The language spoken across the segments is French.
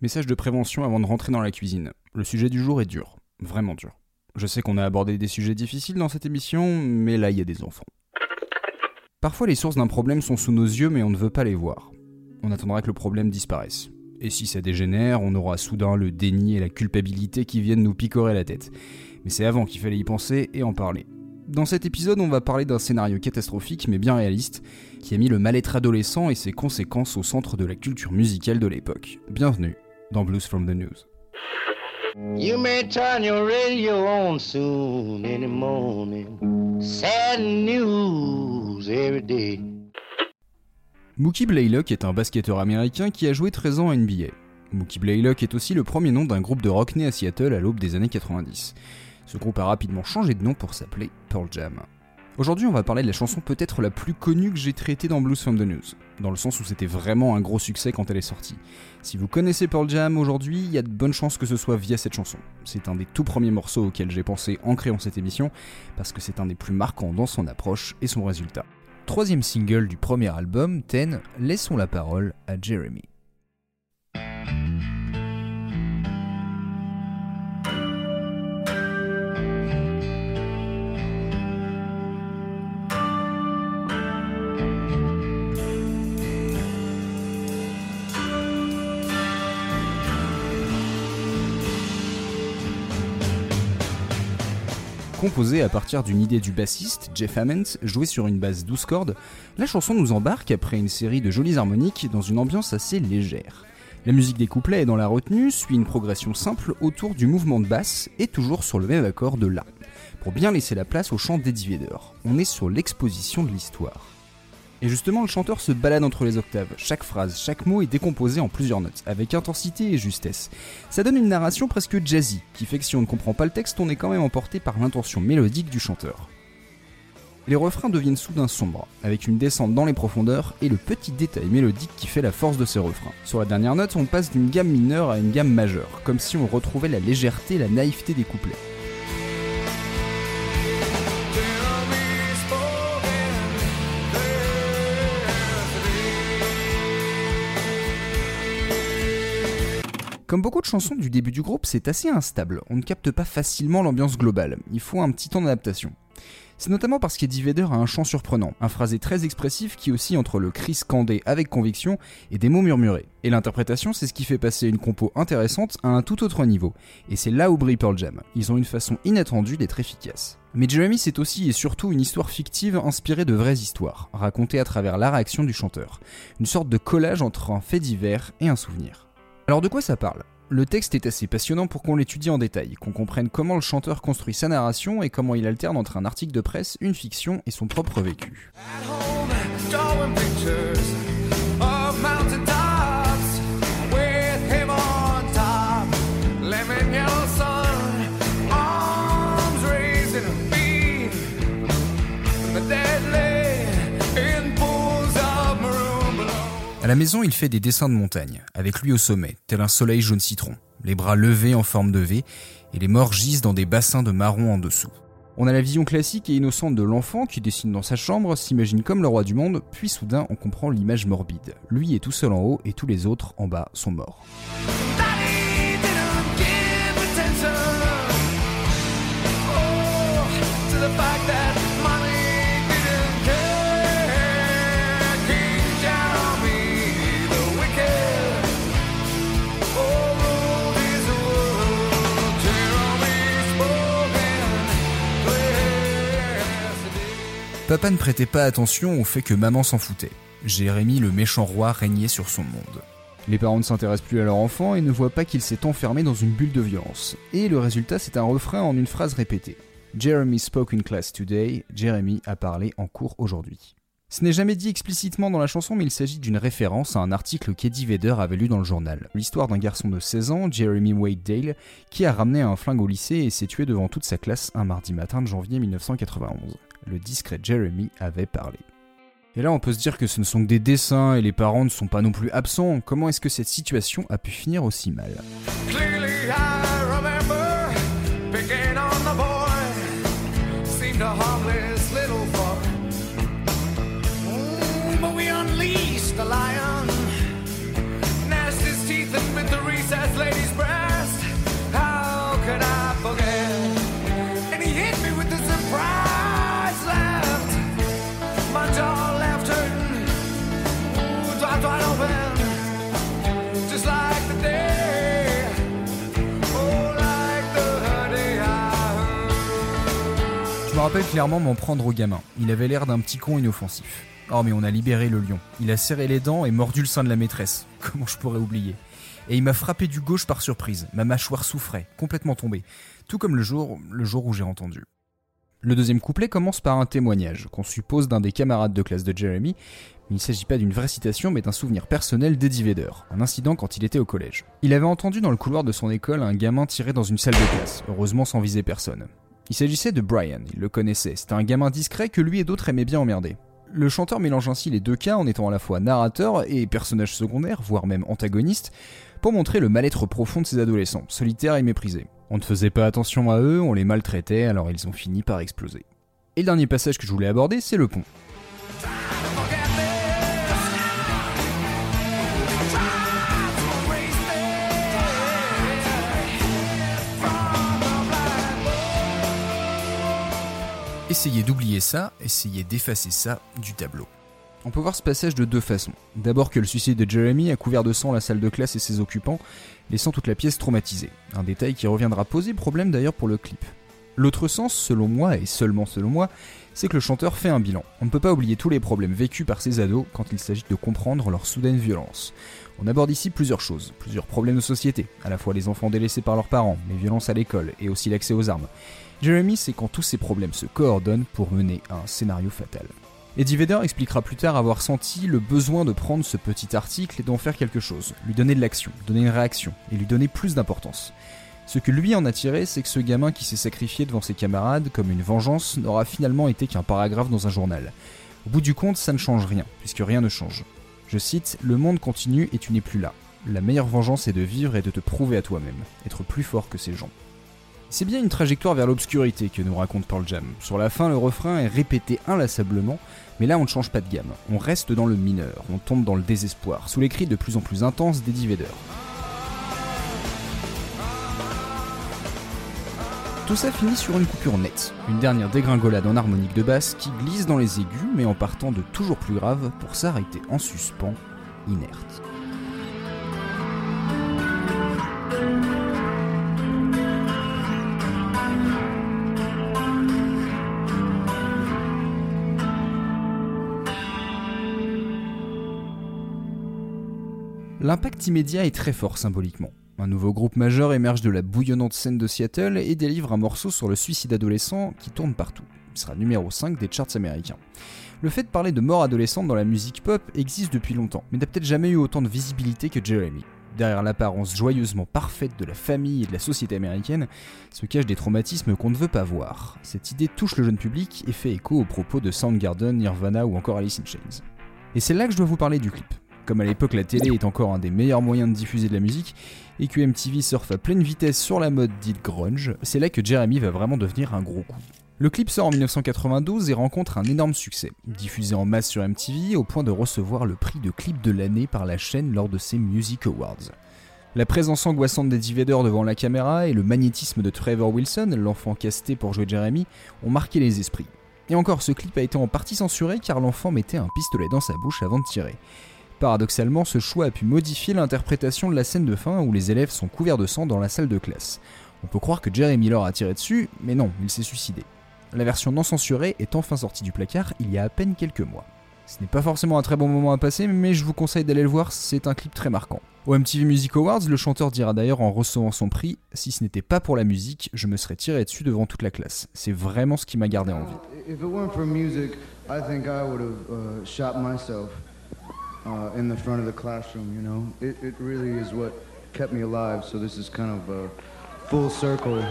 Message de prévention avant de rentrer dans la cuisine. Le sujet du jour est dur, vraiment dur. Je sais qu'on a abordé des sujets difficiles dans cette émission, mais là il y a des enfants. Parfois les sources d'un problème sont sous nos yeux mais on ne veut pas les voir. On attendra que le problème disparaisse. Et si ça dégénère, on aura soudain le déni et la culpabilité qui viennent nous picorer la tête. Mais c'est avant qu'il fallait y penser et en parler. Dans cet épisode, on va parler d'un scénario catastrophique mais bien réaliste, qui a mis le mal-être adolescent et ses conséquences au centre de la culture musicale de l'époque. Bienvenue dans Blues from the News. You may turn your radio on soon in the morning. Sad news every day. Mookie Blaylock est un basketteur américain qui a joué 13 ans à NBA. Mookie Blaylock est aussi le premier nom d'un groupe de rock né à Seattle à l'aube des années 90. Ce groupe a rapidement changé de nom pour s'appeler Pearl Jam. Aujourd'hui, on va parler de la chanson peut-être la plus connue que j'ai traitée dans Blues from the News, dans le sens où c'était vraiment un gros succès quand elle est sortie. Si vous connaissez Pearl Jam aujourd'hui, il y a de bonnes chances que ce soit via cette chanson. C'est un des tout premiers morceaux auxquels j'ai pensé en créant cette émission, parce que c'est un des plus marquants dans son approche et son résultat. Troisième single du premier album, Ten, laissons la parole à Jeremy. Composée à partir d'une idée du bassiste, Jeff Hammond, jouée sur une basse 12 cordes, la chanson nous embarque après une série de jolies harmoniques dans une ambiance assez légère. La musique des couplets est dans la retenue, suit une progression simple autour du mouvement de basse et toujours sur le même accord de La, pour bien laisser la place au chant d'Eddie Vedder. On est sur l'exposition de l'histoire. Et justement, le chanteur se balade entre les octaves. Chaque phrase, chaque mot est décomposé en plusieurs notes, avec intensité et justesse. Ça donne une narration presque jazzy, qui fait que si on ne comprend pas le texte, on est quand même emporté par l'intention mélodique du chanteur. Les refrains deviennent soudain sombres, avec une descente dans les profondeurs et le petit détail mélodique qui fait la force de ces refrains. Sur la dernière note, on passe d'une gamme mineure à une gamme majeure, comme si on retrouvait la légèreté et la naïveté des couplets. Comme beaucoup de chansons du début du groupe, c'est assez instable, on ne capte pas facilement l'ambiance globale, il faut un petit temps d'adaptation. C'est notamment parce qu'Eddie Vedder a un chant surprenant, un phrasé très expressif qui oscille entre le cri scandé avec conviction et des mots murmurés. Et l'interprétation, c'est ce qui fait passer une compo intéressante à un tout autre niveau. Et c'est là où brille Pearl Jam. Ils ont une façon inattendue d'être efficaces. Mais Jeremy, c'est aussi et surtout une histoire fictive inspirée de vraies histoires, racontée à travers la réaction du chanteur. Une sorte de collage entre un fait divers et un souvenir. Alors de quoi ça parle? Le texte est assez passionnant pour qu'on l'étudie en détail, qu'on comprenne comment le chanteur construit sa narration et comment il alterne entre un article de presse, une fiction et son propre vécu. À la maison, il fait des dessins de montagne, avec lui au sommet, tel un soleil jaune citron, les bras levés en forme de V, et les morts gisent dans des bassins de marron en dessous. On a la vision classique et innocente de l'enfant qui dessine dans sa chambre, s'imagine comme le roi du monde, puis soudain on comprend l'image morbide. Lui est tout seul en haut et tous les autres en bas sont morts. Papa ne prêtait pas attention au fait que maman s'en foutait. Jérémy, le méchant roi, régnait sur son monde. Les parents ne s'intéressent plus à leur enfant et ne voient pas qu'il s'est enfermé dans une bulle de violence. Et le résultat, c'est un refrain en une phrase répétée. Jeremy spoke in class today, Jeremy a parlé en cours aujourd'hui. Ce n'est jamais dit explicitement dans la chanson, mais il s'agit d'une référence à un article qu'Eddie Vedder avait lu dans le journal. L'histoire d'un garçon de 16 ans, Jeremy Wade Dale, qui a ramené un flingue au lycée et s'est tué devant toute sa classe un mardi matin de janvier 1991 le discret Jeremy avait parlé. Et là, on peut se dire que ce ne sont que des dessins et les parents ne sont pas non plus absents. Comment est-ce que cette situation a pu finir aussi mal rappelle clairement m'en prendre au gamin. Il avait l'air d'un petit con inoffensif. Oh mais on a libéré le lion. Il a serré les dents et mordu le sein de la maîtresse. Comment je pourrais oublier? Et il m'a frappé du gauche par surprise. Ma mâchoire souffrait, complètement tombée. Tout comme le jour, le jour où j'ai entendu. Le deuxième couplet commence par un témoignage, qu'on suppose d'un des camarades de classe de Jeremy, il ne s'agit pas d'une vraie citation, mais d'un souvenir personnel d'Eddie Vedder, un incident quand il était au collège. Il avait entendu dans le couloir de son école un gamin tirer dans une salle de classe, heureusement sans viser personne. Il s'agissait de Brian, il le connaissait, c'était un gamin discret que lui et d'autres aimaient bien emmerder. Le chanteur mélange ainsi les deux cas en étant à la fois narrateur et personnage secondaire, voire même antagoniste, pour montrer le mal-être profond de ces adolescents, solitaires et méprisés. On ne faisait pas attention à eux, on les maltraitait, alors ils ont fini par exploser. Et le dernier passage que je voulais aborder, c'est le pont. Essayez d'oublier ça, essayez d'effacer ça du tableau. On peut voir ce passage de deux façons. D'abord que le suicide de Jeremy a couvert de sang la salle de classe et ses occupants, laissant toute la pièce traumatisée. Un détail qui reviendra poser problème d'ailleurs pour le clip. L'autre sens, selon moi, et seulement selon moi, c'est que le chanteur fait un bilan. On ne peut pas oublier tous les problèmes vécus par ces ados quand il s'agit de comprendre leur soudaine violence. On aborde ici plusieurs choses, plusieurs problèmes de société, à la fois les enfants délaissés par leurs parents, les violences à l'école et aussi l'accès aux armes. Jeremy, c'est quand tous ces problèmes se coordonnent pour mener à un scénario fatal. Eddie Vedder expliquera plus tard avoir senti le besoin de prendre ce petit article et d'en faire quelque chose, lui donner de l'action, donner une réaction, et lui donner plus d'importance. Ce que lui en a tiré, c'est que ce gamin qui s'est sacrifié devant ses camarades comme une vengeance n'aura finalement été qu'un paragraphe dans un journal. Au bout du compte, ça ne change rien, puisque rien ne change. Je cite, Le monde continue et tu n'es plus là. La meilleure vengeance est de vivre et de te prouver à toi-même, être plus fort que ces gens. C'est bien une trajectoire vers l'obscurité que nous raconte Pearl Jam. Sur la fin, le refrain est répété inlassablement, mais là on ne change pas de gamme. On reste dans le mineur, on tombe dans le désespoir, sous les cris de plus en plus intenses d'Eddie Vedder. Tout ça finit sur une coupure nette, une dernière dégringolade en harmonique de basse qui glisse dans les aigus mais en partant de toujours plus grave pour s'arrêter en suspens, inerte. L'impact immédiat est très fort symboliquement. Un nouveau groupe majeur émerge de la bouillonnante scène de Seattle et délivre un morceau sur le suicide adolescent qui tourne partout. Il sera numéro 5 des charts américains. Le fait de parler de mort adolescente dans la musique pop existe depuis longtemps, mais n'a peut-être jamais eu autant de visibilité que Jeremy. Derrière l'apparence joyeusement parfaite de la famille et de la société américaine se cachent des traumatismes qu'on ne veut pas voir. Cette idée touche le jeune public et fait écho aux propos de Soundgarden, Nirvana ou encore Alice in Chains. Et c'est là que je dois vous parler du clip. Comme à l'époque la télé est encore un des meilleurs moyens de diffuser de la musique, et que MTV surfe à pleine vitesse sur la mode dite grunge, c'est là que Jeremy va vraiment devenir un gros coup. Le clip sort en 1992 et rencontre un énorme succès, diffusé en masse sur MTV au point de recevoir le prix de clip de l'année par la chaîne lors de ses Music Awards. La présence angoissante d'Eddie Vedder devant la caméra et le magnétisme de Trevor Wilson, l'enfant casté pour jouer Jeremy, ont marqué les esprits. Et encore, ce clip a été en partie censuré car l'enfant mettait un pistolet dans sa bouche avant de tirer. Paradoxalement, ce choix a pu modifier l'interprétation de la scène de fin où les élèves sont couverts de sang dans la salle de classe. On peut croire que Jeremy Miller a tiré dessus, mais non, il s'est suicidé. La version non censurée est enfin sortie du placard il y a à peine quelques mois. Ce n'est pas forcément un très bon moment à passer, mais je vous conseille d'aller le voir, c'est un clip très marquant. Au MTV Music Awards, le chanteur dira d'ailleurs en recevant son prix Si ce n'était pas pour la musique, je me serais tiré dessus devant toute la classe. C'est vraiment ce qui m'a gardé en vie. In the front of the classroom. You know, it, it really is what kept me alive. So this is kind of a full circle.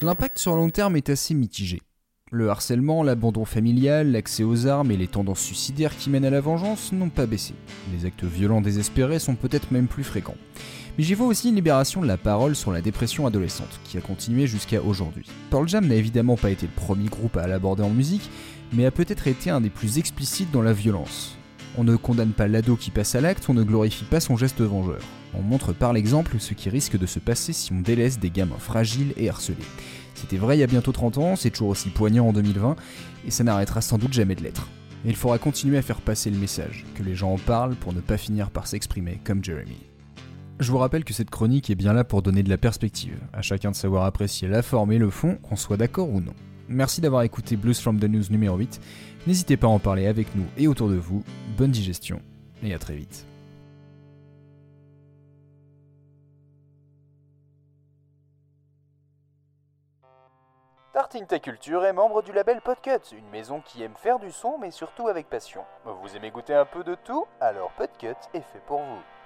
L'impact sur long terme est assez mitigé. Le harcèlement, l'abandon familial, l'accès aux armes et les tendances suicidaires qui mènent à la vengeance n'ont pas baissé. Les actes violents désespérés sont peut-être même plus fréquents. Mais j'y vois aussi une libération de la parole sur la dépression adolescente, qui a continué jusqu'à aujourd'hui. Pearl Jam n'a évidemment pas été le premier groupe à l'aborder en musique, mais a peut-être été un des plus explicites dans la violence. On ne condamne pas l'ado qui passe à l'acte, on ne glorifie pas son geste vengeur. On montre par l'exemple ce qui risque de se passer si on délaisse des gamins fragiles et harcelés. C'était vrai il y a bientôt 30 ans, c'est toujours aussi poignant en 2020, et ça n'arrêtera sans doute jamais de l'être. Mais il faudra continuer à faire passer le message, que les gens en parlent pour ne pas finir par s'exprimer comme Jeremy. Je vous rappelle que cette chronique est bien là pour donner de la perspective, à chacun de savoir apprécier la forme et le fond, qu'on soit d'accord ou non. Merci d'avoir écouté Blues from the News numéro 8. N'hésitez pas à en parler avec nous et autour de vous. Bonne digestion et à très vite. Tartine Ta Culture est membre du label Podcut, une maison qui aime faire du son mais surtout avec passion. Vous aimez goûter un peu de tout? Alors Podcut est fait pour vous.